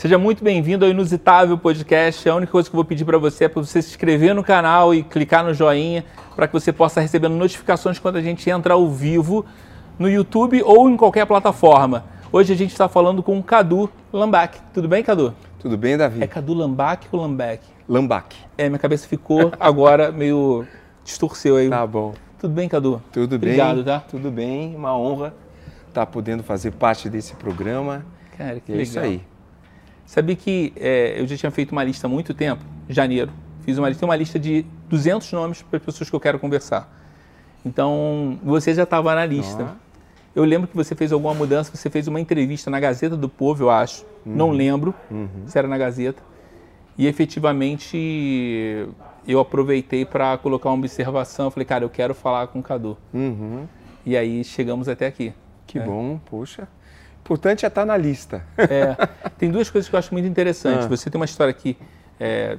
Seja muito bem-vindo ao Inusitável Podcast. A única coisa que eu vou pedir para você é para você se inscrever no canal e clicar no joinha para que você possa receber notificações quando a gente entra ao vivo no YouTube ou em qualquer plataforma. Hoje a gente está falando com o Cadu Lambac. Tudo bem, Cadu? Tudo bem, Davi? É Cadu Lambac ou Lambac? Lambac. É, minha cabeça ficou agora meio distorceu aí. Tá bom. Tudo bem, Cadu? Tudo Obrigado, bem. tá? Tudo bem. Uma honra estar podendo fazer parte desse programa. Cara, que é legal. isso aí. Sabia que é, eu já tinha feito uma lista há muito tempo, em janeiro. Fiz uma lista, tem uma lista de 200 nomes para pessoas que eu quero conversar. Então, você já estava na lista. Ó. Eu lembro que você fez alguma mudança, você fez uma entrevista na Gazeta do Povo, eu acho. Não lembro se era na Gazeta. E efetivamente eu aproveitei para colocar uma observação. Eu falei, cara, eu quero falar com o Cadu. Uhum. E aí chegamos até aqui. Que É. bom, poxa. Importante é estar na lista. É, tem duas coisas que eu acho muito interessantes. Ah. Você tem uma história que é,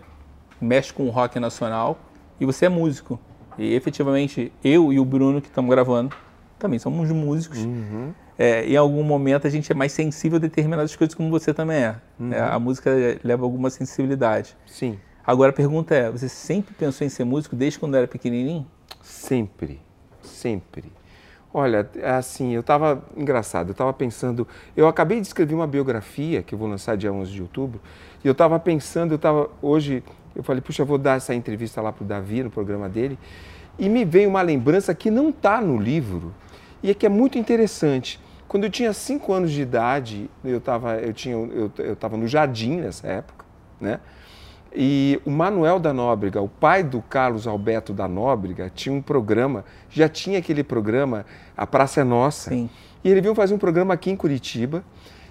mexe com o rock nacional e você é músico. E efetivamente eu e o Bruno que estamos gravando também somos músicos. Uhum. É, em algum momento a gente é mais sensível a determinadas coisas como você também é. Uhum. É, a música leva alguma sensibilidade. Sim, Agora a pergunta é, você sempre pensou em ser músico desde quando era pequenininho? sempre, sempre. Olha, assim, eu estava engraçado, eu estava pensando, eu acabei de escrever uma biografia que eu vou lançar dia 11 de outubro, e eu estava pensando, eu estava hoje, eu falei, puxa, eu vou dar essa entrevista lá pro Davi no programa dele, e me veio uma lembrança que não está no livro e é que é muito interessante. Quando eu tinha cinco anos de idade, eu estava eu tinha eu, eu no jardim nessa época, né? E o Manuel da Nóbrega, o pai do Carlos Alberto da Nóbrega, tinha um programa, já tinha aquele programa A Praça é Nossa. Sim. E ele veio fazer um programa aqui em Curitiba.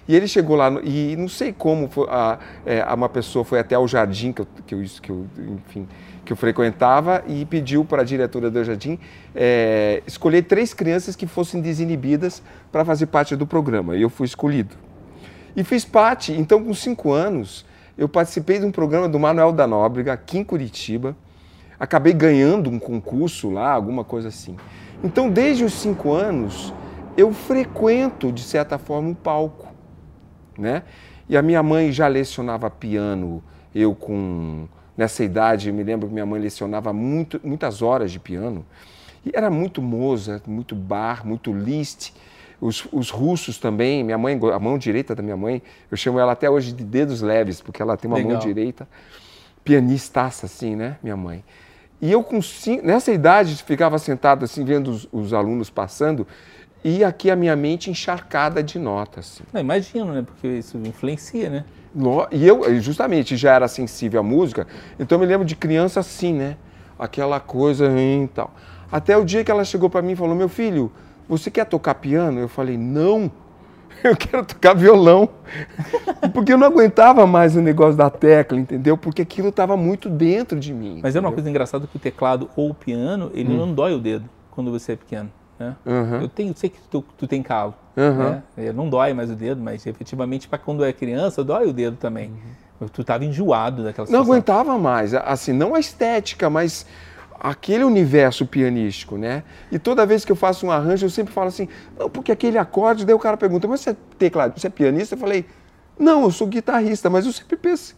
E ele chegou lá, e não sei como foi, a, é, uma pessoa foi até o jardim que eu, que eu, que eu, enfim, que eu frequentava e pediu para a diretora do jardim é, escolher três crianças que fossem desinibidas para fazer parte do programa. E eu fui escolhido. E fiz parte, então com cinco anos, eu participei de um programa do Manuel da Nóbrega, aqui em Curitiba. Acabei ganhando um concurso lá, alguma coisa assim. Então, desde os cinco anos, eu frequento, de certa forma, um palco. Né? E a minha mãe já lecionava piano, eu com... Nessa idade, me lembro que minha mãe lecionava muito, muitas horas de piano. E era muito Mozart, muito Bach, muito Liszt. Os, os russos também, minha mãe, a mão direita da minha mãe, eu chamo ela até hoje de dedos leves, porque ela tem uma mão Legal. direita, pianistaça assim, né, minha mãe. E eu com cinco, nessa idade ficava sentado assim, vendo os, os alunos passando, e aqui a minha mente encharcada de notas. Assim. Não, imagino, né? Porque isso influencia, né? No- E eu, justamente, já era sensível à música, então eu me lembro de criança assim, né? Aquela coisa e tal. Até o dia que ela chegou para mim e falou: Meu filho, você quer tocar piano? Eu falei: Não, eu quero tocar violão. Porque eu não aguentava mais o negócio da tecla, entendeu? Porque aquilo estava muito dentro de mim. Mas é uma entendeu? coisa engraçada que o teclado ou o piano, ele não dói o dedo quando você é pequeno. Né? Aham. Eu tenho, sei que tu, tu tem calo. Aham. Né? É, Não dói mais o dedo, mas efetivamente para quando é criança, dói o dedo também. Tu estava enjoado daquela Não situação. aguentava mais, assim, não a estética, mas aquele universo pianístico, né? E toda vez que eu faço um arranjo, eu sempre falo assim, não, porque aquele acorde, daí o cara pergunta, mas você é teclado, você é pianista? Eu falei, não, eu sou guitarrista, mas eu sempre penso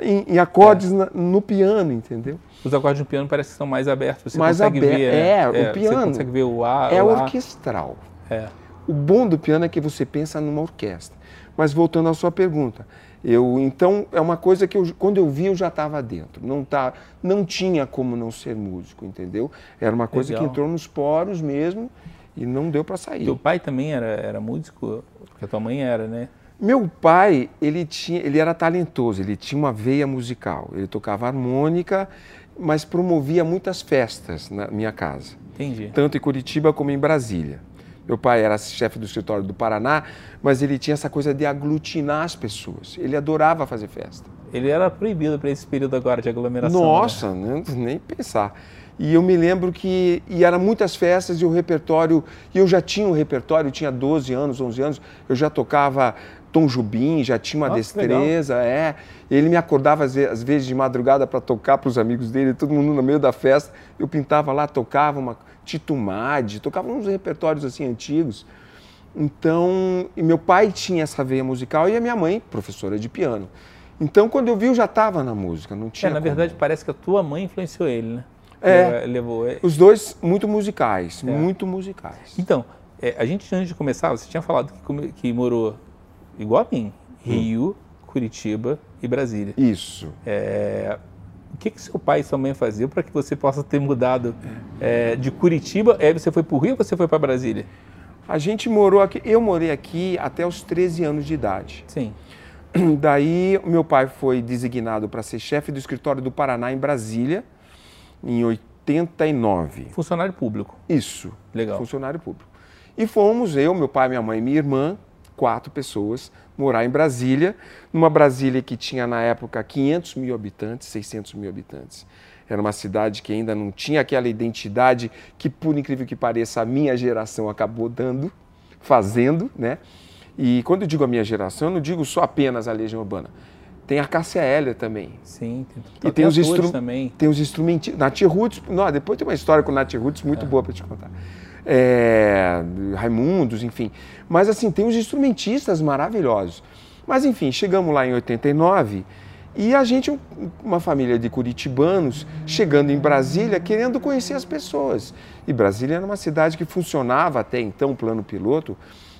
em, em acordes na- no piano, entendeu? Os acordes no piano parecem que são mais abertos. Você Mais consegue aberto, ver. né? é, o Você piano consegue ver o A, é o Lá. orquestral. É. O bom do piano é que você pensa numa orquestra. Mas voltando à sua pergunta, eu então é uma coisa que eu, quando eu vi eu já estava dentro. Não tá, não tinha como não ser músico, entendeu? Era uma coisa Legal. que entrou nos poros mesmo e não deu para sair. Teu pai também era, era músico? Porque a tua mãe era, né? Meu pai, ele tinha, ele era talentoso, ele tinha uma veia musical. Ele tocava harmônica, mas promovia muitas festas na minha casa. Entendi. tanto em Curitiba como em Brasília. Meu pai era chefe do escritório do Paraná, mas ele tinha essa coisa de aglutinar as pessoas. Ele adorava fazer festa. Ele era proibido para esse período agora de aglomeração. né? Nossa, né? nem pensar. E eu me lembro que e eram muitas festas e o repertório, e eu já tinha um repertório, eu tinha 12 anos, 11 anos, eu já tocava Tom Jubim, já tinha uma Nossa, destreza, é. Ele me acordava às vezes de madrugada para tocar para os amigos dele, todo mundo no meio da festa. Eu pintava lá, tocava uma Tito Madi, tocava uns repertórios assim antigos. Então, e meu pai tinha essa veia musical e a minha mãe, professora de piano. Então, quando eu vi, eu já estava na música, não tinha. É, na como. verdade, parece que a tua mãe influenciou ele, né? É. Levou. é. Os dois muito musicais, muito musicais. Então, é, a gente, antes de começar, você tinha falado que, que morou igual a mim, Rio, Curitiba e Brasília. Isso. É, o que, que seu pai e sua mãe faziam para que você possa ter mudado é, de Curitiba? É, você foi para o Rio ou você foi para Brasília? A gente morou aqui, eu morei aqui até os 13 anos de idade. Sim. Daí, meu pai foi designado para ser chefe do escritório do Paraná em Brasília, em 89. Funcionário público. Isso. Legal. Funcionário público. E fomos, eu, meu pai, minha mãe e minha irmã, quatro pessoas, morar em Brasília, numa Brasília que tinha na época 500 mil habitantes, 600 mil habitantes. Era uma cidade que ainda não tinha aquela identidade que, por incrível que pareça, a minha geração acabou dando, fazendo, né? E quando eu digo a minha geração, eu não digo só apenas a Legião Urbana. Tem a Cássia Heller também. Sim. Tem, E tem os, instru... também. tem os instrumentistas. Nath Roots, não, depois tem uma história com Nath Roots muito boa para te contar. É, Raimundos, enfim. Mas assim, tem os instrumentistas maravilhosos. Mas enfim, chegamos lá em 89 e a gente, um- uma família de curitibanos, chegando em Brasília, querendo conhecer as pessoas. E Brasília era uma cidade que funcionava até então, plano piloto,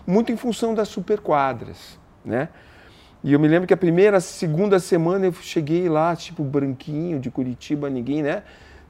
muito em função das superquadras, né? E eu me lembro que a primeira, segunda semana eu cheguei lá, tipo, branquinho, de Curitiba, ninguém, né?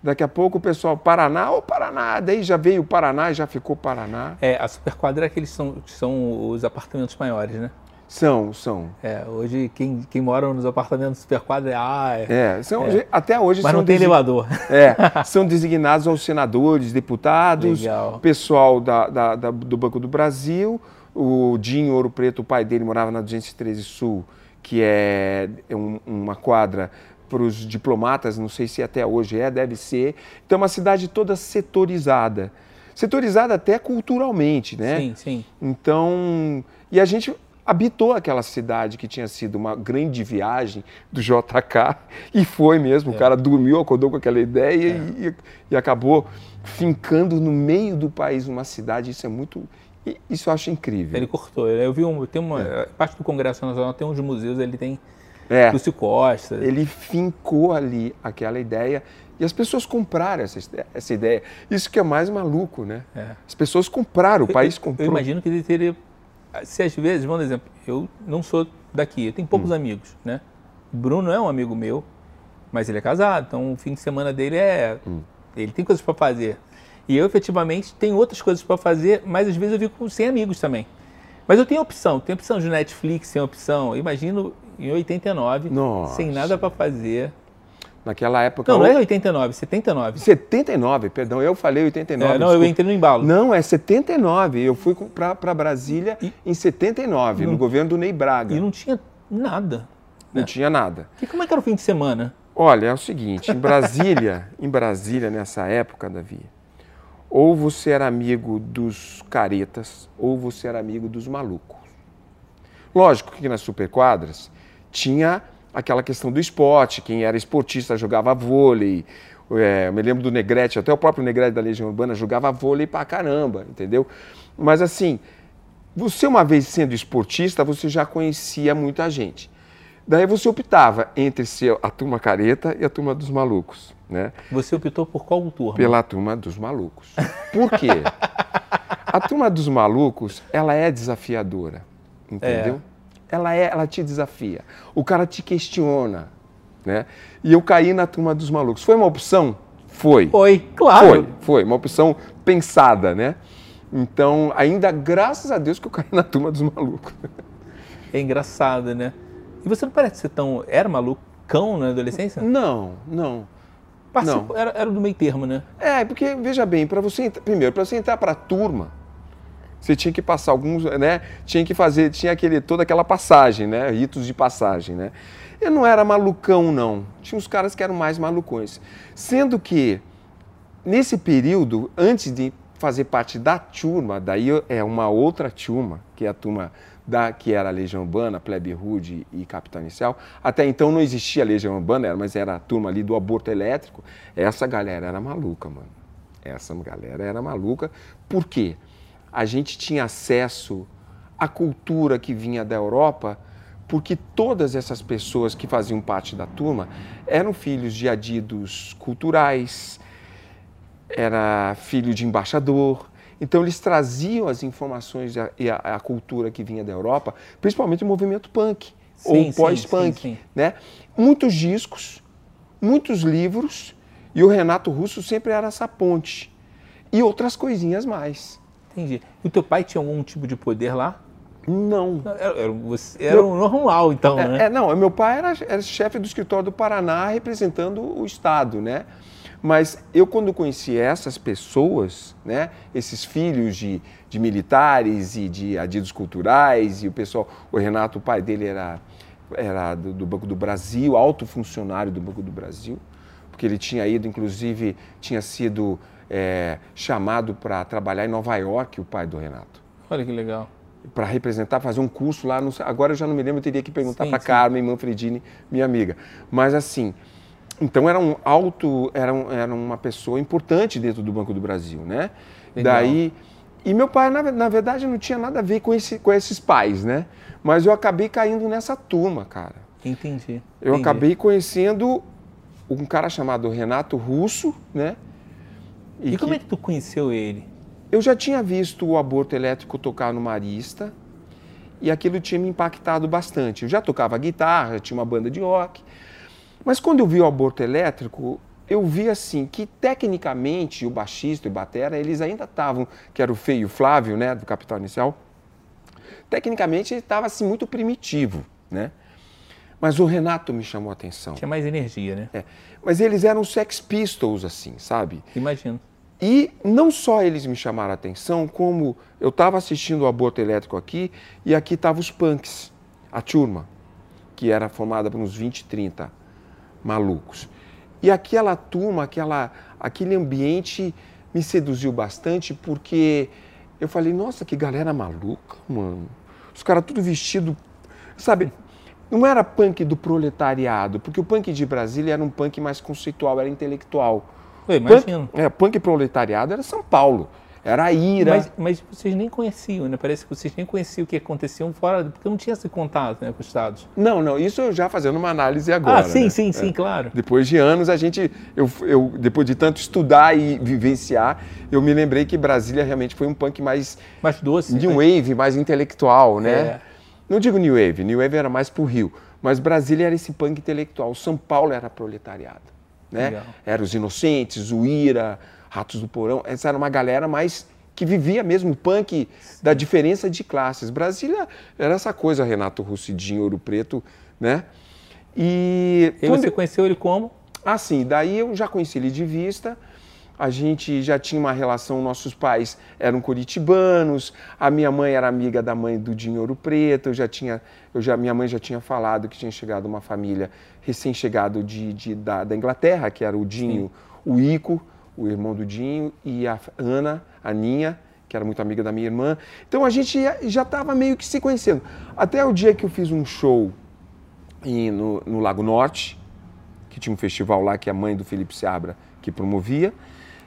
Daqui a pouco o pessoal, Paraná, ô Paraná, daí já veio o Paraná e já ficou Paraná. É, a superquadra é aqueles são, são os apartamentos maiores, né? São, são. É, hoje quem, quem mora nos apartamentos superquadra é, ah, é. É, são até hoje Mas são, não tem elevador. é, são designados aos senadores, deputados, Legal. pessoal da, da- da- do Banco do Brasil, o Dinho Ouro Preto, o pai dele morava na 213 Sul, que é é um- uma quadra para os diplomatas, não sei se até hoje é, deve ser. Então é uma cidade toda setorizada. Setorizada até culturalmente, né? Sim, sim. Então, e a gente habitou aquela cidade que tinha sido uma grande viagem do JK e foi mesmo. É. O cara dormiu, acordou com aquela ideia e, e acabou fincando no meio do país uma cidade. Isso é muito, isso eu acho incrível. Ele cortou. Eu vi um, tem uma parte do Congresso Nacional tem uns museus, ele tem É, Lúcio Costa. ele fincou ali aquela ideia e as pessoas compraram essa, essa ideia. Isso que é mais maluco, né? É. As pessoas compraram, o país eu, comprou. Eu imagino que ele teria. Se às vezes, vamos dar exemplo, eu não sou daqui, eu tenho poucos Hum. amigos, né? Bruno é um amigo meu, mas ele é casado, então o fim de semana dele é. Hum. Ele tem coisas para fazer. E eu, efetivamente, tenho outras coisas para fazer, mas às vezes eu fico sem amigos também. Mas eu tenho opção, tenho opção de Netflix, tenho opção. Eu imagino em 89, Nossa. sem nada para fazer. Naquela época. Não, não é 89, 79. 79, perdão, eu falei 89. É, não, eu desculpa. entrei no embalo. Não, é 79. Eu fui para Brasília E- em 79, no governo do Ney Braga. E não tinha nada. Não tinha nada. E como é que era o fim de semana? Olha, é o seguinte, em Brasília, em Brasília nessa época, Davi, ou você era amigo dos caretas, ou você era amigo dos malucos. Lógico que nas superquadras tinha aquela questão do esporte, quem era esportista jogava vôlei, é, eu me lembro do Negrete, até o próprio Negrete da Legião Urbana jogava vôlei pra caramba, entendeu? Mas assim, você uma vez sendo esportista, você já conhecia muita gente. Daí você optava entre ser a turma careta e a turma dos malucos, né? Você optou por qual turma? Pela turma dos malucos. Por quê? A turma dos malucos, ela é desafiadora, entendeu? Ela é, ela te desafia. O cara te questiona, né? E eu caí na turma dos malucos. Foi uma opção? Foi. Foi, claro. Foi, foi. Uma opção pensada, né? Então, ainda graças a Deus que eu caí na turma dos malucos. É engraçado, né? E você não parece ser tão. Era malucão na adolescência? Não, não. Participou- Era, era do meio termo, né? É, porque, veja bem, para você entrar, primeiro, para você entrar para a turma, você tinha que passar alguns, né? Tinha que fazer, tinha aquele, toda aquela passagem, né? Ritos de passagem, né? Eu não era malucão, não. Tinha uns caras que eram mais malucões. Sendo que, nesse período, antes de fazer parte da turma, daí é uma outra turma, que é a turma da, que era a Legião Urbana, Plebe Rude e Capitão Inicial. Até então não existia a Legião Urbana, mas era a turma ali do aborto elétrico. Essa galera era maluca, mano. Essa galera era maluca. Por quê? A gente tinha acesso a cultura que vinha da Europa, porque todas essas pessoas que faziam parte da turma eram filhos de adidos culturais, era filho de embaixador. Então eles traziam as informações e a, a, cultura que vinha da Europa, principalmente o movimento punk sim, ou pós-punk, né? Muitos discos, muitos livros e o Renato Russo sempre era essa ponte e outras coisinhas mais. Entendi. E o teu pai tinha algum tipo de poder lá? Não. Era, era, era meu, normal, então, é, né? É, não, meu pai era, era chefe do escritório do Paraná representando o Estado, né? Mas eu, quando conheci essas pessoas, né, esses filhos de, de militares e de adidos culturais, e o pessoal, o Renato, o pai dele era, era do, do Banco do Brasil, alto funcionário do Banco do Brasil, porque ele tinha ido, inclusive, tinha sido é, chamado para trabalhar em Nova York, o pai do Renato. Olha que legal para representar, fazer um curso lá. No, agora eu já não me lembro, eu teria que perguntar para Carmen Manfredini, minha amiga. Mas assim, então era um alto, era, um, era uma pessoa importante dentro do Banco do Brasil, né? Legal. Daí e meu pai na, na, verdade não tinha nada a ver com, esse, com esses pais, né? Mas eu acabei caindo nessa turma, cara. Entendi. Eu Entendi. acabei conhecendo um cara chamado Renato Russo, né? E, e como é que tu conheceu ele? Eu já tinha visto o aborto elétrico tocar no Marista e aquilo tinha me impactado bastante. Eu já tocava guitarra, tinha uma banda de rock. Mas quando eu vi o aborto elétrico, eu vi assim que tecnicamente o baixista e o batera, eles ainda estavam, que era o Feio Flávio, né, do Capital Inicial, tecnicamente ele estava assim muito primitivo, né? Mas o Renato me chamou a atenção. Tinha mais energia, né? É. Mas eles eram Sex Pistols, assim, sabe? Imagino. E não só eles me chamaram a atenção, como eu estava assistindo o aborto elétrico aqui, e aqui estavam os punks, a turma, que era formada por uns 20, 30 malucos. E aquela turma, aquela, aquele ambiente me seduziu bastante, porque eu falei, nossa, que galera maluca, mano. Os caras tudo vestido, sabe? Não era punk do proletariado, porque o punk de Brasília era um punk mais conceitual, era intelectual. Eu imagino. Punk, é, punk proletariado era São Paulo. Era a ira. Mas, mas, vocês nem conheciam, né? Parece que vocês nem conheciam o que acontecia fora, porque não tinha esse contato né, com os Estados. Não, não, isso eu já fazendo uma análise agora. Ah, sim, né? sim, sim, é. claro. Depois de anos, a gente, eu, eu, depois de tanto estudar e vivenciar, eu me lembrei que Brasília realmente foi um punk mais. Mais doce. New né? Wave, mais intelectual, né? É. Não digo New Wave, New Wave era mais pro Rio, mas Brasília era esse punk intelectual, São Paulo era proletariado, né? Era os Inocentes, o Ira, Ratos do Porão, essa era uma galera mais que vivia mesmo o punk da diferença de classes. Brasília era essa coisa, Renato Russidinho, Ouro Preto, né? E, e você conheceu ele como? Ah, sim, daí eu já conheci ele de vista, a gente já tinha uma relação, nossos pais eram curitibanos, a minha mãe era amiga da mãe do Dinho Ouro Preto, eu já tinha, eu já, minha mãe já tinha falado que tinha chegado uma família recém-chegado de, de da, da, Inglaterra, que era o Dinho, Sim. o Ico, o irmão do Dinho, e a Ana, a Ninha, que era muito amiga da minha irmã. Então a gente já estava meio que se conhecendo. Até o dia que eu fiz um show em, no, no Lago Norte, que tinha um festival lá que a mãe do Felipe Seabra que promovia.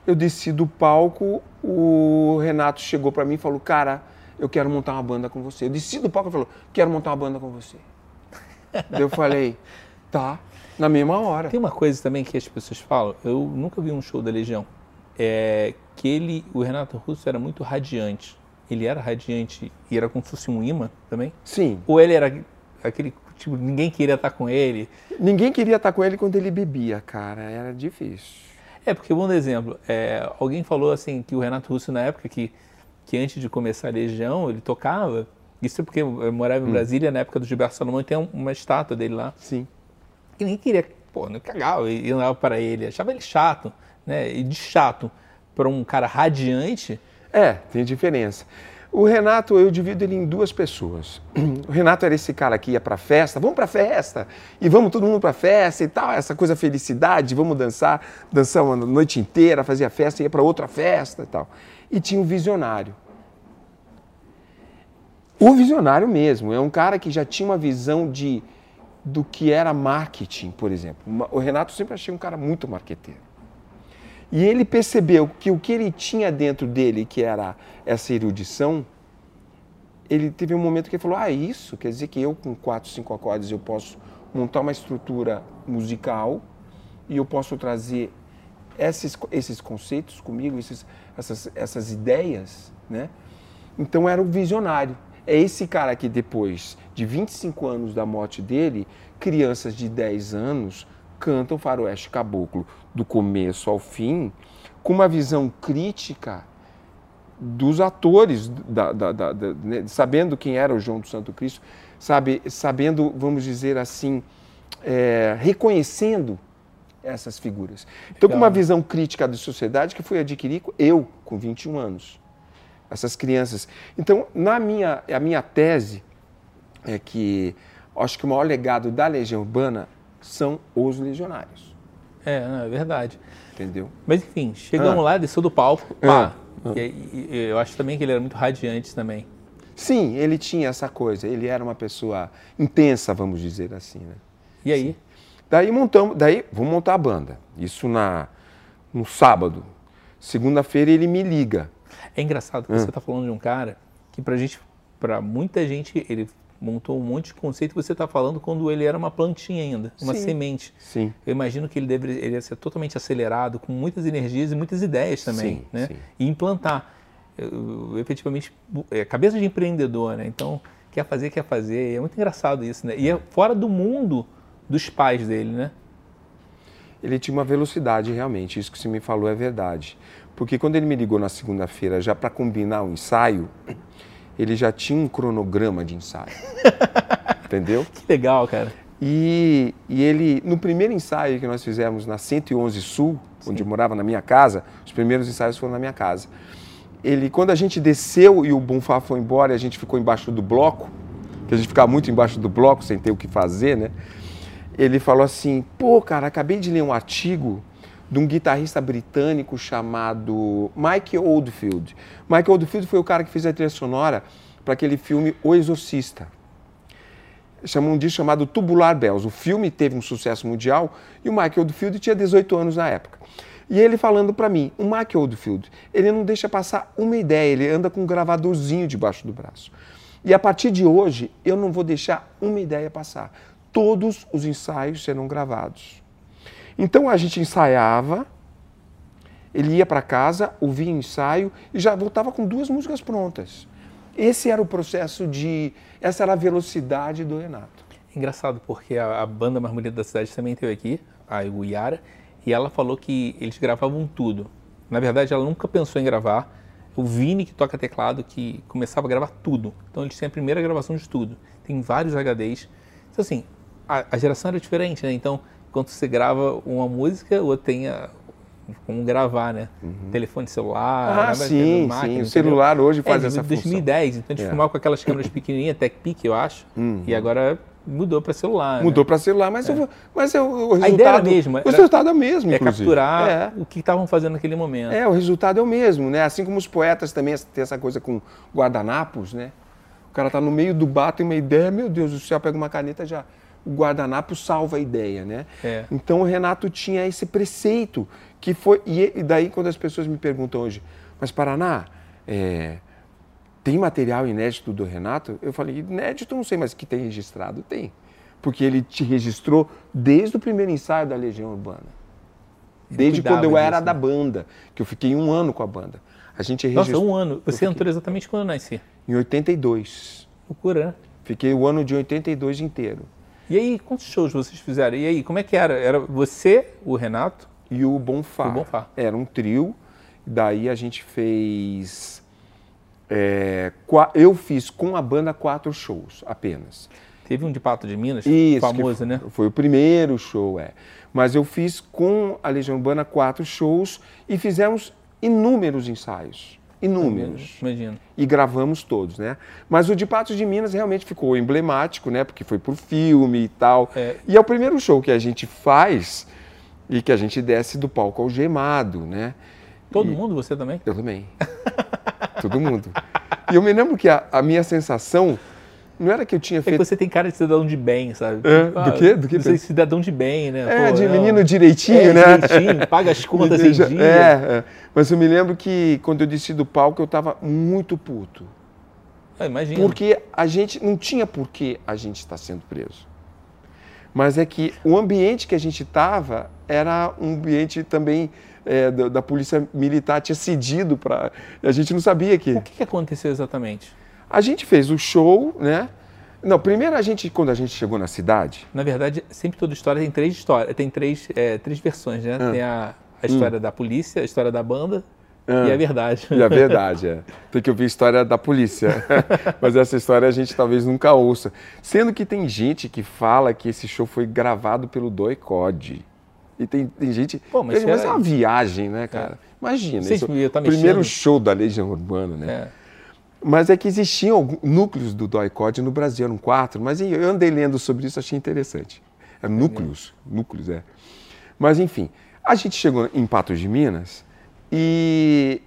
Eu desci do palco, o Renato chegou para mim e falou: Cara, eu quero montar uma banda com você. Eu desci do palco e falou: Quero montar uma banda com você. eu falei: Tá, na mesma hora. Tem uma coisa também que as pessoas falam: eu nunca vi um show da Legião. É que ele, o Renato Russo era muito radiante. Ele era radiante e era como se fosse um imã também? Sim. Ou ele era aquele tipo, ninguém queria estar com ele? Ninguém queria estar com ele quando ele bebia, cara. Era difícil. É, porque, bom exemplo, é, alguém falou assim que o Renato Russo, na época que, que antes de começar a Legião, ele tocava. Isso é porque eu morava em hum. Brasília, na época do Gilberto Salomão, e tem uma estátua dele lá. Sim. Que ninguém queria, pô, não cagava e andava para ele. Achava ele chato, né? E de chato para um cara radiante. É, tem diferença. O Renato, eu divido ele em duas pessoas. O Renato era esse cara que ia para festa, vamos para festa, e vamos todo mundo para festa e tal, essa coisa felicidade, vamos dançar, dançar uma noite inteira, fazia festa, ia para outra festa e tal. E tinha o um visionário. O visionário mesmo, é um cara que já tinha uma visão de do que era marketing, por exemplo. O Renato sempre achei um cara muito marqueteiro. E ele percebeu que o que ele tinha dentro dele, que era essa erudição, ele teve um momento que ele falou: Ah, isso quer dizer que eu, com quatro, cinco acordes, eu posso montar uma estrutura musical e eu posso trazer esses, esses conceitos comigo, esses, essas, essas ideias, né? Então era o visionário. É esse cara que depois de 25 anos da morte dele, crianças de 10 anos cantam Faroeste Caboclo do começo ao fim, com uma visão crítica dos atores, da, da, da, né, sabendo quem era o João do Santo Cristo, sabe, sabendo, vamos dizer assim, é, reconhecendo essas figuras. Então, com uma visão crítica da sociedade que fui adquirir eu, com 21 anos. Essas crianças. Então, na minha, a minha tese é que acho que o maior legado da Legião Urbana são os legionários. É, não, é verdade. Entendeu? Mas enfim, chegamos ah. lá, desceu do palco, pá. Ah. E, e, eu acho também que ele era muito radiante também. Sim, ele tinha essa coisa. Ele era uma pessoa intensa, vamos dizer assim, né? E aí? Sim. Daí montamos, daí vamos montar a banda. Isso na no sábado. Segunda-feira ele me liga. É engraçado que hum. você está falando de um cara que pra gente, para muita gente, ele montou um monte de conceito que você está falando quando ele era uma plantinha ainda, uma Sim. semente. Sim. Eu imagino que ele deveria ser totalmente acelerado, com muitas energias e muitas ideias também, Sim. né? Sim. E implantar. Eu, efetivamente, é cabeça de empreendedor, né? Então, quer fazer, quer fazer. É muito engraçado isso, né? E é fora do mundo dos pais dele, né? Ele tinha uma velocidade, realmente. Isso que você me falou é verdade. Porque quando ele me ligou na segunda-feira, já para combinar o ensaio, ele já tinha um cronograma de ensaio. Entendeu? Que legal, cara. E, e, ele, no primeiro ensaio que nós fizemos na 111 Sul, Sim. onde eu morava na minha casa, os primeiros ensaios foram na minha casa. Ele, quando a gente desceu e o Bonfá foi embora e a gente ficou embaixo do bloco, que a gente ficava muito embaixo do bloco sem ter o que fazer, né? Ele falou assim: pô, cara, acabei de ler um artigo de um guitarrista britânico chamado Mike Oldfield. Mike Oldfield foi o cara que fez a trilha sonora para aquele filme O Exorcista. Chamam um disco chamado Tubular Bells. O filme teve um sucesso mundial e o Mike Oldfield tinha 18 anos na época. E ele falando para mim, o Mike Oldfield, ele não deixa passar uma ideia, ele anda com um gravadorzinho debaixo do braço. E a partir de hoje, eu não vou deixar uma ideia passar. Todos os ensaios serão gravados. Então a gente ensaiava, ele ia para casa, ouvia ensaio e já voltava com duas músicas prontas. Esse era o processo de. Essa era a velocidade do Renato. Engraçado, porque a, a banda mais bonita da cidade também teve aqui, a Iara, e ela falou que eles gravavam tudo. Na verdade, ela nunca pensou em gravar. O Vini, que toca teclado, que começava a gravar tudo. Então, eles têm a primeira gravação de tudo. Tem vários HDs. Então, assim, a, a geração era diferente, né? Então, quando você grava uma música, ou tem a, como gravar, né? Uhum. Telefone celular, ah, sim, máquina, sim. O celular hoje faz é, essa 2010, função. então a gente é. filmava com aquelas câmeras pequenininhas, TechPic, eu acho, uhum. e agora mudou para celular. Mudou né? para celular, mas, é. eu, mas eu, o resultado... A ideia era a mesma. O resultado é o mesmo, É inclusive. capturar é. o que estavam fazendo naquele momento. É, o resultado é o mesmo, né? Assim como os poetas também têm essa coisa com guardanapos, né? O cara tá no meio do bar, tem uma ideia, meu Deus do céu, pega uma caneta já o guardanapo salva a ideia, né? É. Então o Renato tinha esse preceito que foi e daí quando as pessoas me perguntam hoje, mas Paraná, é, tem material inédito do Renato? Eu falei inédito não sei, mas que tem registrado tem, porque ele te registrou desde o primeiro ensaio da Legião Urbana. Desde quando eu era disso, da né? banda, que eu fiquei um ano com a banda. A gente registrou. Nossa, um ano. Você entrou exatamente quando eu nasci? Em 82. Loucura, né? Fiquei o ano de 82 inteiro. E aí, quantos shows vocês fizeram? E aí, como é que era? Era você, o Renato? E o Bonfá. O Bonfá. Era um trio. Daí a gente fez. É, eu fiz com a banda quatro shows apenas. Teve um de Pato de Minas, Isso, famoso, né? Foi o primeiro show, é. Mas eu fiz com a Legião Urbana quatro shows e fizemos inúmeros ensaios inúmeros. Imagino. E gravamos todos, né? Mas o de Patos de Minas realmente ficou emblemático, né? Porque foi por filme e tal. É. E é o primeiro show que a gente faz e que a gente desce do palco algemado, né? Todo e... mundo? Você também? Eu também. Todo mundo. E eu me lembro que a, a minha sensação não era que eu tinha feito. É que você tem cara de cidadão de bem, sabe? É, ah, do quê? Do que? Você é cidadão de bem, né? É, Pô, de menino direitinho, é, né? Direitinho, paga as contas em dia. É, é, mas eu me lembro que quando eu desci do palco eu estava muito puto. Ah, imagina. Porque a gente não tinha por que a gente estar sendo preso. Mas é que o ambiente que a gente estava era um ambiente também é, da, da, polícia militar, tinha cedido para. A gente não sabia que. O que, que aconteceu exatamente? A gente fez o show, né? Não, primeiro a gente, quando a gente chegou na cidade. Na verdade, sempre toda história tem três histórias, tem três, é, três versões, né? Ah. Tem a, a história hum. da polícia, a história da banda ah. e a verdade. E a verdade, é. Tem que ouvir a história da polícia. Mas essa história a gente talvez nunca ouça. Sendo que tem gente que fala que esse show foi gravado pelo Doi Code. E tem, tem gente. Pô, mas, mas é uma viagem, né, cara? É. Imagina. Isso, tá primeiro show da Legião Urbana, né? É. Mas é que existiam núcleos do DOI-COD no Brasil, eram quatro, mas eu andei lendo sobre isso, achei interessante. É núcleos, núcleos, é. Mas enfim, a gente chegou em Patos de Minas e,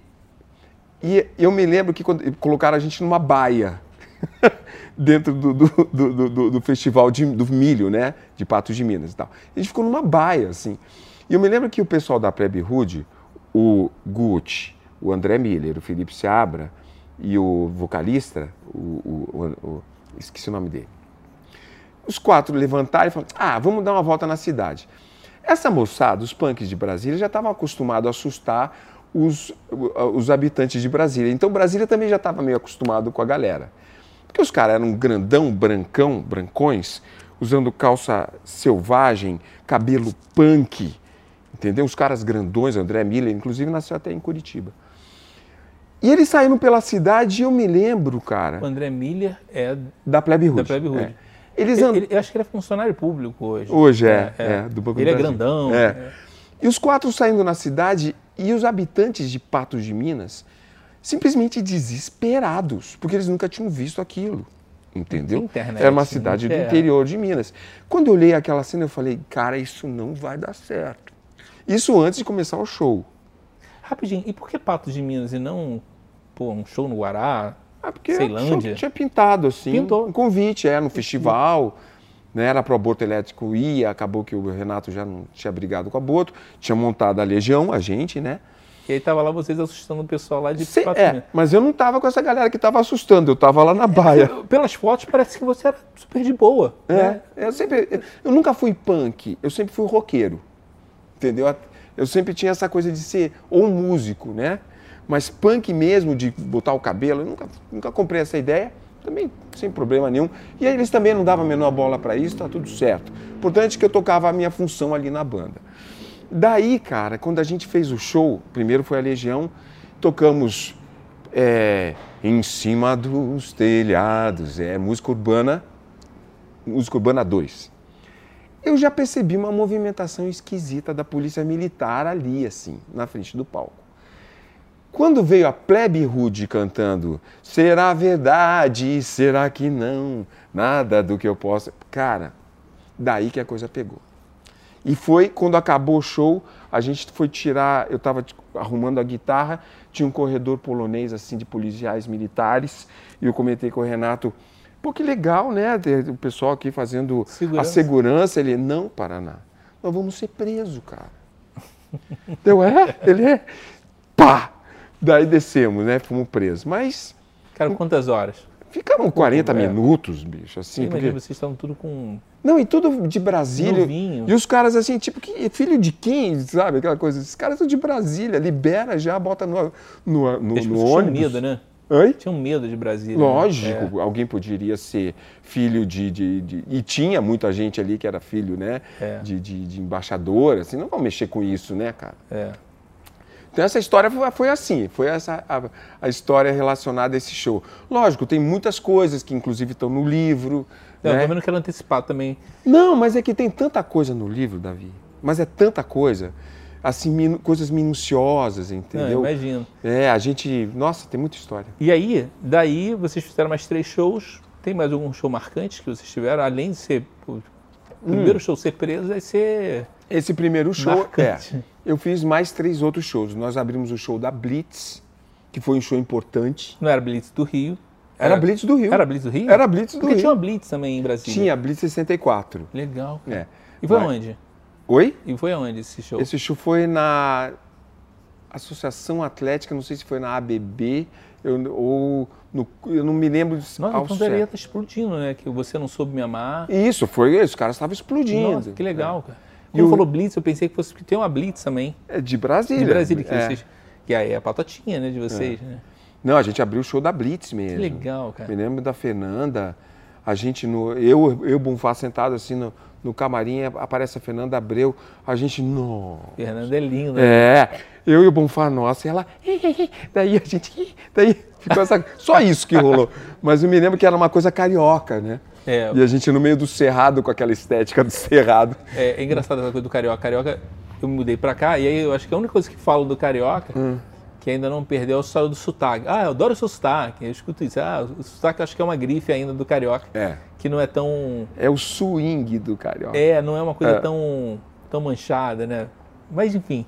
e eu me lembro que quando, colocaram a gente numa baia dentro do, do, do, do, do festival de, do milho, né, de Patos de Minas e tal. A gente ficou numa baia, assim. E eu me lembro que o pessoal da Plebe Hood, o Gucci, o André Miller, o Felipe Seabra, e o vocalista, o, o, o, esqueci o nome dele. Os quatro levantaram e falaram: Ah, vamos dar uma volta na cidade. Essa moçada, os punks de Brasília, já estavam acostumados a assustar os, os habitantes de Brasília. Então Brasília também já estava meio acostumado com a galera. Porque os caras eram grandão, brancão, brancões, usando calça selvagem, cabelo punk, entendeu? Os caras grandões, André Miller, inclusive nasceu até em Curitiba. E eles saíram pela cidade e eu me lembro, cara. O André Miller é da Plebe Hood. Da Plebe Hood. É. Eles and... ele, eu acho que ele é funcionário público hoje. Hoje é, é, é do Banco Ele do é grandão. É. é. E os quatro saindo na cidade e os habitantes de Patos de Minas simplesmente desesperados, porque eles nunca tinham visto aquilo. Entendeu? Internet, Era uma cidade do interior de Minas. Quando eu olhei aquela cena, eu falei, cara, isso não vai dar certo. Isso antes de começar o show. Rapidinho, e por que Patos de Minas e não pô, um show no Guará, ah, porque Ceilândia. tinha pintado assim, Pintou. um convite, é, no festival, né, era para o aborto elétrico ia, acabou que o Renato já não tinha brigado com o aborto, tinha montado a Legião, a gente, né? E aí tava lá vocês assustando o pessoal lá de Cê, É, mas eu não tava com essa galera que tava assustando, eu tava lá na baia. É, pelas fotos parece que você era super de boa. É, né? eu sempre, eu, eu nunca fui punk, eu sempre fui roqueiro, entendeu? Eu sempre tinha essa coisa de ser ou músico, né? Mas punk mesmo, de botar o cabelo, eu nunca, nunca comprei essa ideia, também sem problema nenhum. E eles também não davam a menor bola para isso, tá tudo certo. Importante que eu tocava a minha função ali na banda. Daí, cara, quando a gente fez o show, primeiro foi a Legião, tocamos é, em cima dos telhados, é música urbana, música urbana 2. Eu já percebi uma movimentação esquisita da polícia militar ali, assim, na frente do palco. Quando veio a plebe rude cantando, será verdade, será que não, nada do que eu possa. Cara, daí que a coisa pegou. E foi quando acabou o show, a gente foi tirar, eu estava arrumando a guitarra, tinha um corredor polonês assim de policiais militares, e eu comentei com o Renato, pô, que legal, né? O pessoal aqui fazendo segurança. a segurança. Ele, não, Paraná, nós vamos ser presos, cara. Deu, é? Ele é. Pá! Daí descemos, né? Fomos presos. Mas. Cara, quantas horas? Ficamos 40 é. minutos, bicho, assim. porque... vocês estão tudo com. Não, e tudo de Brasília. Novinho. E os caras assim, tipo, que, filho de quem, sabe? Aquela coisa. Esses caras são de Brasília, libera já, bota no, no, no, no ônibus. medo, né? Oi? Tinham medo de Brasília. Né? Lógico, né? alguém poderia ser filho de, de, de, E tinha muita gente ali que era filho, né? É. De, de, de embaixador, assim, não vão mexer com isso, né, cara? É. Então essa história foi assim, foi essa a, a, história relacionada a esse show. Lógico, tem muitas coisas que inclusive estão no livro. Não, né? Eu também não quero antecipar também. Não, mas é que tem tanta coisa no livro, Davi. Mas é tanta coisa, assim, minu, coisas minuciosas, entendeu? Não, imagino. É, a gente, nossa, tem muita história. E aí, daí vocês fizeram mais três shows. Tem mais algum show marcante que vocês tiveram, além de ser o primeiro hum. show ser preso, vai ser esse primeiro show, Marcante. é. Eu fiz mais três outros shows. Nós abrimos o show da Blitz, que foi um show importante. Não era Blitz do Rio. Era, era Blitz do Rio. Era Blitz do Rio? Era Blitz do Porque Rio. tinha uma Blitz também em Brasília. Tinha, Blitz 64. Legal. É. E foi Mas... onde? Oi? E foi onde esse show? Esse show foi na Associação Atlética, não sei se foi na ABB eu, ou no, eu não me lembro. Nossa, então deveria estar explodindo, né? Que você não soube me amar. Isso, foi isso. Os caras estavam explodindo. Nossa, que legal, é. cara. Quando falou Blitz, eu pensei que fosse que tem uma Blitz também. É de Brasília. De Brasília, que é. vocês. Que aí é a patotinha, né, de vocês, é. né? Não, a gente abriu o show da Blitz mesmo. Que legal, cara. Me lembro da Fernanda, a gente no. Eu, eu Bonfá, sentado assim no, no camarim, aparece a Fernanda Abreu, a gente, não. Fernanda é linda. É, eu e o Bonfá, nossa, e ela, daí a gente, daí ficou essa, só isso que rolou. Mas eu me lembro que era uma coisa carioca, né? É. E a gente no meio do cerrado, com aquela estética do cerrado. É, é engraçado essa coisa do carioca. Carioca, eu me mudei pra cá, e aí eu acho que a única coisa que falo do carioca, hum. que ainda não perdeu, é o solo do sotaque. Ah, eu adoro o seu sotaque, eu escuto isso. Ah, o sotaque acho que é uma grife ainda do carioca. É que não é tão. É o swing do carioca. É, não é uma coisa é. tão, tão manchada, né? Mas enfim.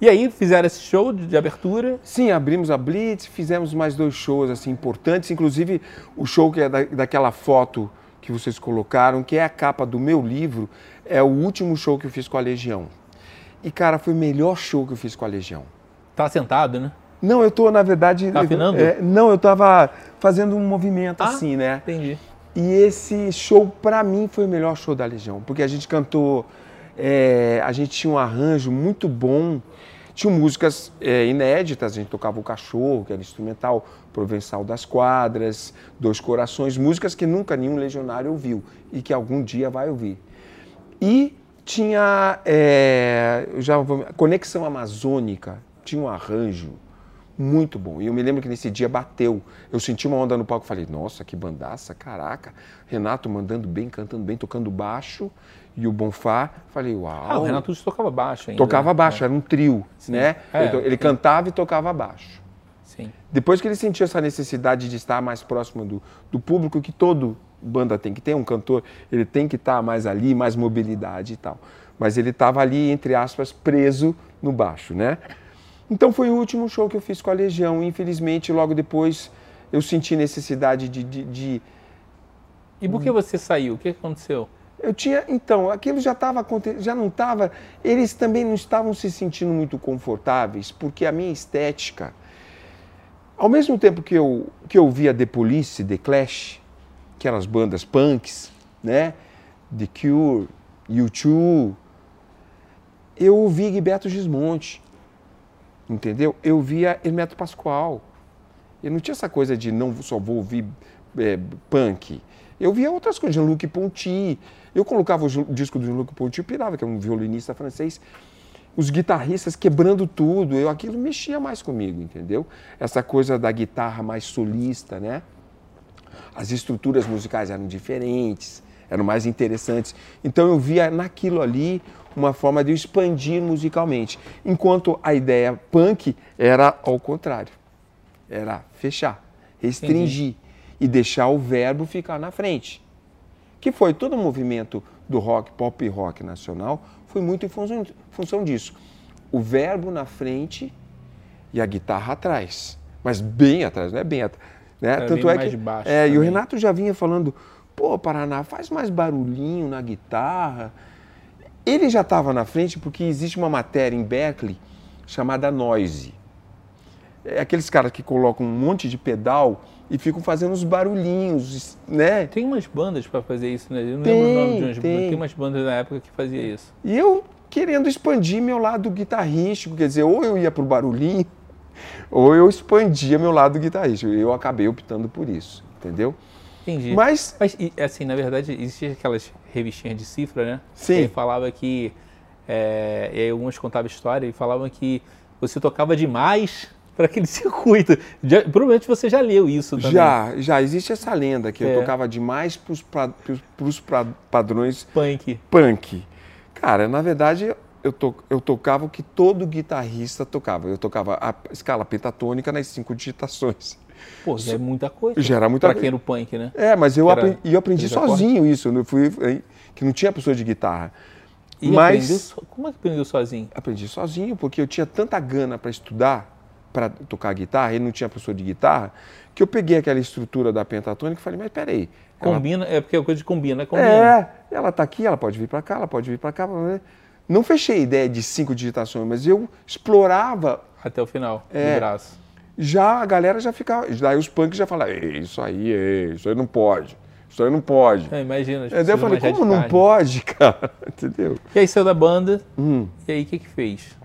E aí fizeram esse show de, de, abertura? Sim, abrimos a Blitz, fizemos mais dois shows assim importantes, inclusive o show que é da, daquela foto que vocês colocaram, que é a capa do meu livro, é o último show que eu fiz com a Legião. E cara, foi o melhor show que eu fiz com a Legião. Tá sentado, né? Não, eu tô na verdade. Tá afinando? É, não, eu tava fazendo um movimento ah, assim, né? Entendi. E esse show, para mim, foi o melhor show da Legião, porque a gente cantou, é, a gente tinha um arranjo muito bom, tinha músicas é, inéditas, a gente tocava o Cachorro, que era instrumental, Provençal das Quadras, Dois Corações, músicas que nunca nenhum legionário ouviu e que algum dia vai ouvir. E tinha é, já Conexão Amazônica, tinha um arranjo muito bom. E eu me lembro que nesse dia bateu. Eu senti uma onda no palco, falei, nossa, que bandaça, caraca. Renato mandando bem, cantando bem, tocando baixo. E o Bonfá, falei, uau. Ah, o Renato tocava baixo ainda. Tocava baixo, é. era um trio, Sim. né? É, ele, ele cantava e tocava baixo. Sim. Depois que ele sentiu essa necessidade de estar mais próximo do, do público, que todo banda tem que ter, um cantor, ele tem que estar mais ali, mais mobilidade e tal. Mas ele estava ali, entre aspas, preso no baixo, né? Então foi o último show que eu fiz com a Legião. Infelizmente, logo depois eu senti necessidade de. de, de... E por que você saiu? O que aconteceu? Eu tinha, então, aquilo já estava já não estava, eles também não estavam se sentindo muito confortáveis, porque a minha estética, ao mesmo tempo que eu que eu via The Police, The Clash, aquelas bandas punks, né, The Cure, U2, eu ouvi Gilberto Gismonte entendeu? Eu via Hermeto Pascoal. Eu não tinha essa coisa de não só vou ouvir é, punk. Eu via outras coisas, Jean-Luc Ponty. Eu colocava o disco do Jean-Luc Ponty e pirava, que é um violinista francês. Os guitarristas quebrando tudo, eu, aquilo mexia mais comigo, entendeu? Essa coisa da guitarra mais solista, né? As estruturas musicais eram diferentes, eram mais interessantes. Então eu via naquilo ali uma forma de expandir musicalmente. Enquanto a ideia punk era ao contrário. Era fechar, restringir Entendi. E deixar o verbo ficar na frente. Que foi todo o movimento do rock, pop rock nacional, foi muito em função, função disso. O verbo na frente e a guitarra atrás. Mas bem atrás, não é bem atrás. Né? É Tanto é que. É, e o Renato já vinha falando, pô, Paraná, faz mais barulhinho na guitarra ele já estava na frente porque existe uma matéria em Berkeley chamada noise. É aqueles caras que colocam um monte de pedal e ficam fazendo os barulhinhos, né? Tem umas bandas para fazer isso, né? Eu não tem, lembro o nome de umas tem. bandas. Tem umas bandas na época que fazia isso. E eu querendo expandir meu lado guitarrístico, quer dizer, ou eu ia pro barulhinho, ou eu expandia meu lado guitarrístico. Eu acabei optando por isso, entendeu? Entendi. Mas, Mas assim, na verdade, existiam aquelas revistinhas de cifra, né? Sim. Que falava que, é, e aí alguns contavam história e falavam que você tocava demais para aquele circuito. Já, provavelmente você já leu isso também. Já, já. Existe essa lenda que é. eu tocava demais para os padrões... Punk. Punk. Cara, na verdade, eu, to, eu tocava o que todo guitarrista tocava. Eu tocava a escala pentatônica nas cinco digitações. Pô, já é muita coisa. Já era muita coisa. Pra quem era o punk, né? É, mas eu, aprendi, eu aprendi sozinho isso. Eu fui, que não tinha pessoa de guitarra. E mas aprendeu, como é que aprendeu sozinho? Aprendi sozinho, porque eu tinha tanta gana para estudar, para tocar guitarra, e não tinha pessoa de guitarra, que eu peguei aquela estrutura da pentatônica e falei, mas peraí. Combina, ela... é porque é coisa de combina, combina. É, ela tá aqui, ela pode vir para cá, ela pode vir para cá. não fechei a ideia de cinco digitações, mas eu explorava. Até o final É. do braço. Já a galera já ficava. Daí os punks já falavam, "Ei, isso aí, ei, isso aí não pode. Isso aí não pode. É, imagina. É, daí eu falei, como não radicais. pode, cara? Entendeu? E aí saiu da banda, Hum. e aí o que que fez?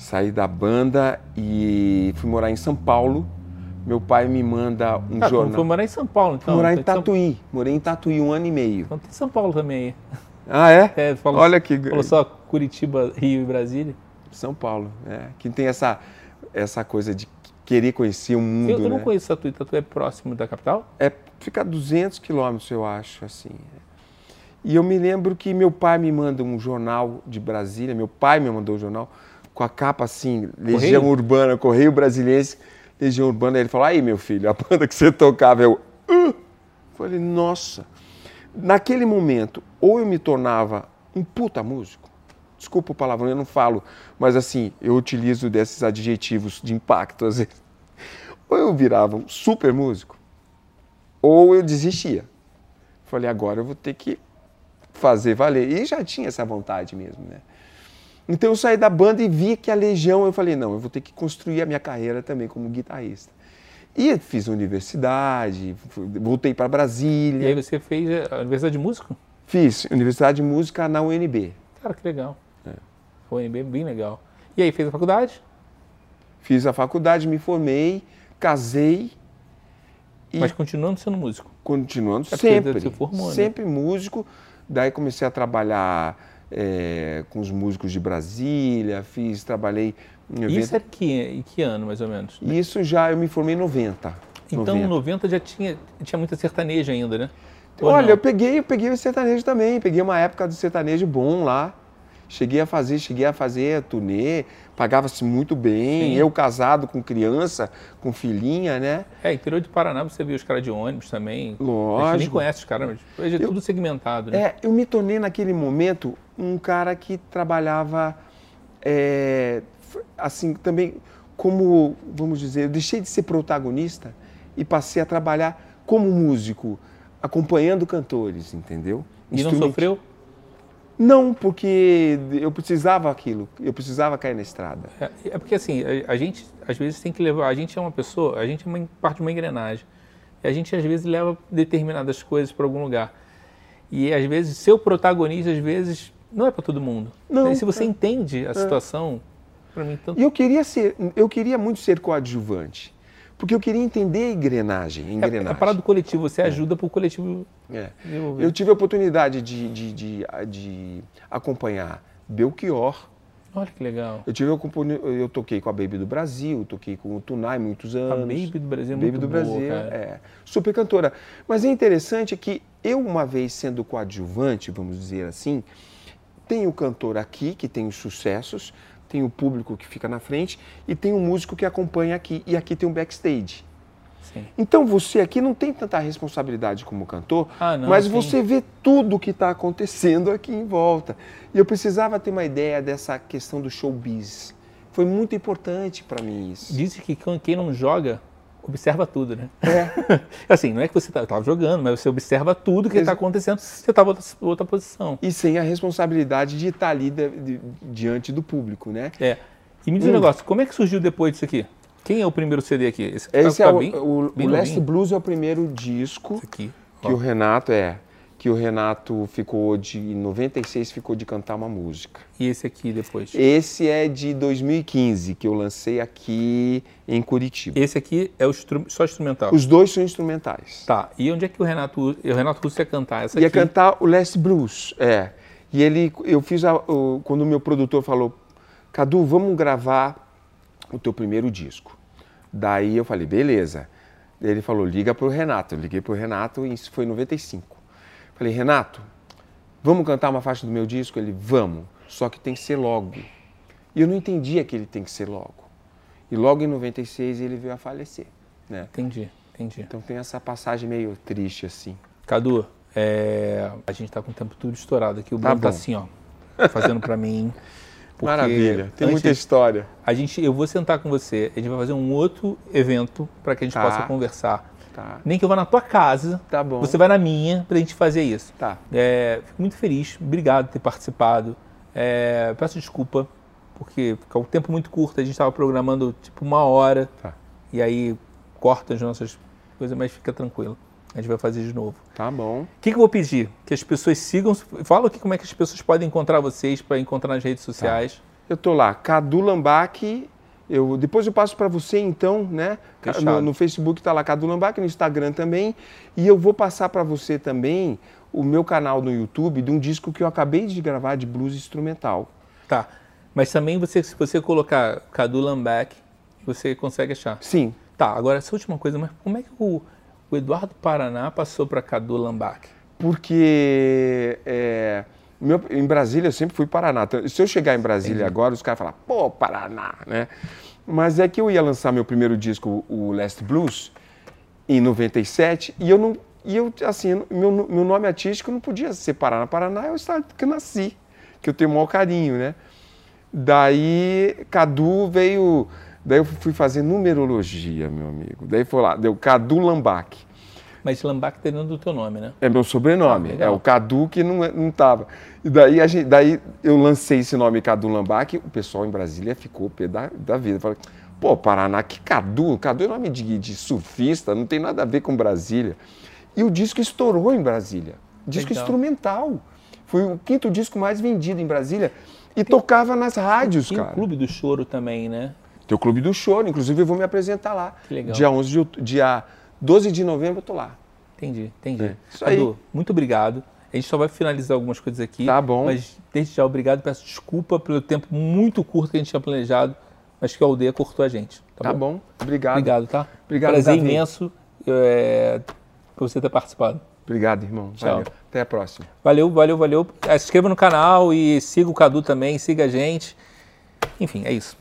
Saí da banda e fui morar em São Paulo. Meu pai me manda um Ah, jornal. foi morar em São Paulo, então. Fui morar em Então, São- Tatuí. Morei em Tatuí um ano e meio. Então tem São Paulo também aí. Ah, é? É, falou, Olha que falou só Curitiba, Rio e Brasília. São Paulo, é. Que tem essa, essa coisa de querer conhecer o mundo, Eu, eu não né? conheço Tatuí. Tatuí é próximo da capital? É, fica a 200 quilômetros, eu acho, assim. E eu me lembro que meu pai me manda um jornal de Brasília, meu pai me mandou um jornal com a capa assim, Legião Correio? Urbana, Correio Brasiliense, Legião Urbana. Ele falou, aí meu filho, a banda que você tocava, eu... "Hã?" Falei, nossa. Naquele momento, ou eu me tornava um puta músico, desculpa o palavrão, eu não falo, mas assim, eu utilizo desses adjetivos de impacto às vezes. Ou eu virava um super músico, ou eu desistia. Falei, agora eu vou ter que fazer valer. E já tinha essa vontade mesmo, né? Então eu saí da banda e vi que a Legião, eu falei, não, eu vou ter que construir a minha carreira também como guitarrista. E fiz universidade, voltei para E aí Brasília, você fez a Universidade de Músico? fiz Universidade de Música na UNB. Cara, que legal. É. Foi bem, bem legal. E aí, fez a faculdade? Fiz a faculdade, me formei, casei e Mas continuando sendo músico. continuando É sempre, você formou, né? sempre músico. Daí comecei a trabalhar é, com os músicos de Brasília, fiz, trabalhei em evento. Isso é que, em que ano, mais ou menos? Isso já eu me formei em 90. Então, 90. 90 já tinha, tinha muita sertaneja ainda, né? Ou Olha, não? eu peguei, eu peguei o sertanejo também, peguei uma época do sertanejo bom lá. Cheguei a fazer, cheguei a fazer turnê, pagava-se muito bem. Sim. Eu casado com criança, com filhinha, né? É, interior de Paraná você viu os caras de ônibus também. A gente nem Lógico. conhece os caras, mas hoje é Eu- tudo segmentado, né? É, eu me tornei naquele momento um cara que trabalhava é, assim também como, vamos dizer, eu deixei de ser protagonista e passei a trabalhar como músico, acompanhando cantores, entendeu? E não sofreu? Não, porque eu precisava aquilo, eu precisava cair na estrada. É, é porque assim, a, a gente às vezes tem que levar. A gente é uma pessoa, a gente é uma, parte de uma engrenagem. E a gente às vezes leva determinadas coisas para algum lugar. E às vezes ser o protagonista, às vezes, não é para todo mundo. Não, E se você é. entende a situação, para mim, tanto. E eu queria ser, eu queria muito ser coadjuvante, porque eu queria entender a engrenagem, a É, engrenagem. é a parada do coletivo, você ajuda para o coletivo É. Eu tive a oportunidade de, de, de, de acompanhar Belchior. Olha que legal. Eu, tive a eu toquei com a Baby do Brasil, toquei com o Tunai muitos A anos. Baby do Brasil é Baby muito do boa, Brasil, cara. é. Super cantora. Mas é interessante que eu, uma vez sendo coadjuvante, vamos dizer assim, tem o cantor aqui, que tem os sucessos, tem o público que fica na frente, e tem o músico que acompanha aqui, e aqui tem um backstage. Sim. Então você aqui não tem tanta responsabilidade como cantor, Ah, não, mas sim. você vê tudo o que está acontecendo aqui em volta. E eu precisava ter uma ideia dessa questão do showbiz. Foi muito importante para mim isso. Dizem que quem- quem não joga observa tudo, né? É. assim, não é que você estava jogando, mas você observa tudo que está acontecendo. Você estava em outra, posição. E sem a responsabilidade de estar ali de- de- diante do público, né? É. E me diz um Hum. negócio, como é que surgiu depois disso aqui? Quem é o primeiro CD aqui? Esse Esse tá- é tá o, bem- o, bem o Last. Blues é o primeiro disco que o Renato é que o Renato ficou de em 96 ficou de cantar uma música. E esse aqui depois. Esse é de 2015 que eu lancei aqui em Curitiba. Esse aqui é o instru- só instrumental. Os dois são instrumentais. Tá. E onde é que o Renato, o Renato Russo ia cantar? Essa Ia aqui. cantar o Last Blues, é. E ele, eu fiz a, o- quando o meu produtor falou, Cadu, vamos gravar o teu primeiro disco. Daí eu falei, beleza. Ele falou, liga pro Renato. Eu liguei pro Renato e isso foi em 95. Falei, Renato, vamos cantar uma faixa do meu disco? Ele, vamos. Só que tem que ser logo. E eu não entendia que ele tem que ser logo. E logo em 96 ele veio a falecer, né? Entendi, entendi. Então tem essa passagem meio triste assim. Cadu, é, a gente tá com o tempo tudo estourado aqui. O Tá Bruno tá bom. assim, ó, fazendo pra mim. Maravilha. Tem muita história. A gente, eu vou sentar com você, a gente vai fazer um outro evento para que a gente Tá. possa conversar. Tá. Nem que eu vá na tua casa, Tá bom. você vai na minha pra gente fazer isso. Tá. É, fico muito feliz, obrigado por ter participado. É, peço desculpa, porque fica um tempo muito curto, a gente estava programando tipo uma hora, Tá. e aí corta as nossas coisas, mas fica tranquilo. A gente vai fazer de novo. Tá bom. O que, que eu vou pedir? Que as pessoas sigam. Fala aqui como é que as pessoas podem encontrar vocês para encontrar nas redes sociais. Eu tô lá, Cadu Lambac. Eu, depois eu passo para você então, né? No, no Facebook tá lá Cadu Lambac, no Instagram também. E eu vou passar para você também o meu canal no YouTube de um disco que eu acabei de gravar de blues instrumental. Tá. Mas também você, se você colocar Cadu Lambeck, você consegue achar. Sim. Tá, agora essa última coisa, mas como é que o, o Eduardo Paraná passou para Cadu Lambac? Porque é, meu- em Brasília eu sempre fui Paraná. Então, Se eu chegar em Brasília agora, os caras falam, pô, Paraná, né? Mas é que eu ia lançar meu primeiro disco, o Last Blues, em 97, e eu não. E eu, assim, meu, meu nome artístico não podia ser Paraná. Paraná é o estado que eu nasci, que eu tenho o maior carinho, né? Daí Cadu veio. Daí eu fui fazer numerologia, meu amigo. Daí foi lá, deu Cadu Lambac. Mas Lambac tem dentro do teu nome, né? É meu sobrenome, Ah, é o Cadu que não, é- não tava. E daí, a gente, daí eu lancei esse nome Cadu Lambac, o pessoal em Brasília ficou pé da, da vida. Falei, pô, Paraná, que Cadu? Cadu é nome de, de surfista, não tem nada a ver com Brasília. E o disco estourou em Brasília. Disco Legal. instrumental. Foi o quinto disco mais vendido em Brasília. E tocava nas rádios, Tem o cara. Clube do Choro também, né? Tem o Clube do Choro, inclusive eu vou me apresentar lá. Que legal. Dia, 11 de, dia 12 de novembro eu tô lá. Entendi, entendi. É, isso aí. Cadu, muito obrigado. A gente só vai finalizar algumas coisas aqui. Tá bom. Mas desde já, obrigado. Peço desculpa pelo tempo muito curto que a gente tinha planejado, mas que a aldeia cortou a gente. Tá, Tá bom? Obrigado. Obrigado, tá? Obrigado, Prazer Davi. imenso é, por você ter participado. Obrigado, irmão. Tchau. Valeu. Até a próxima. Valeu, valeu, valeu. Eh, Se inscreva no canal e siga o Cadu também, siga a gente. Enfim, é isso.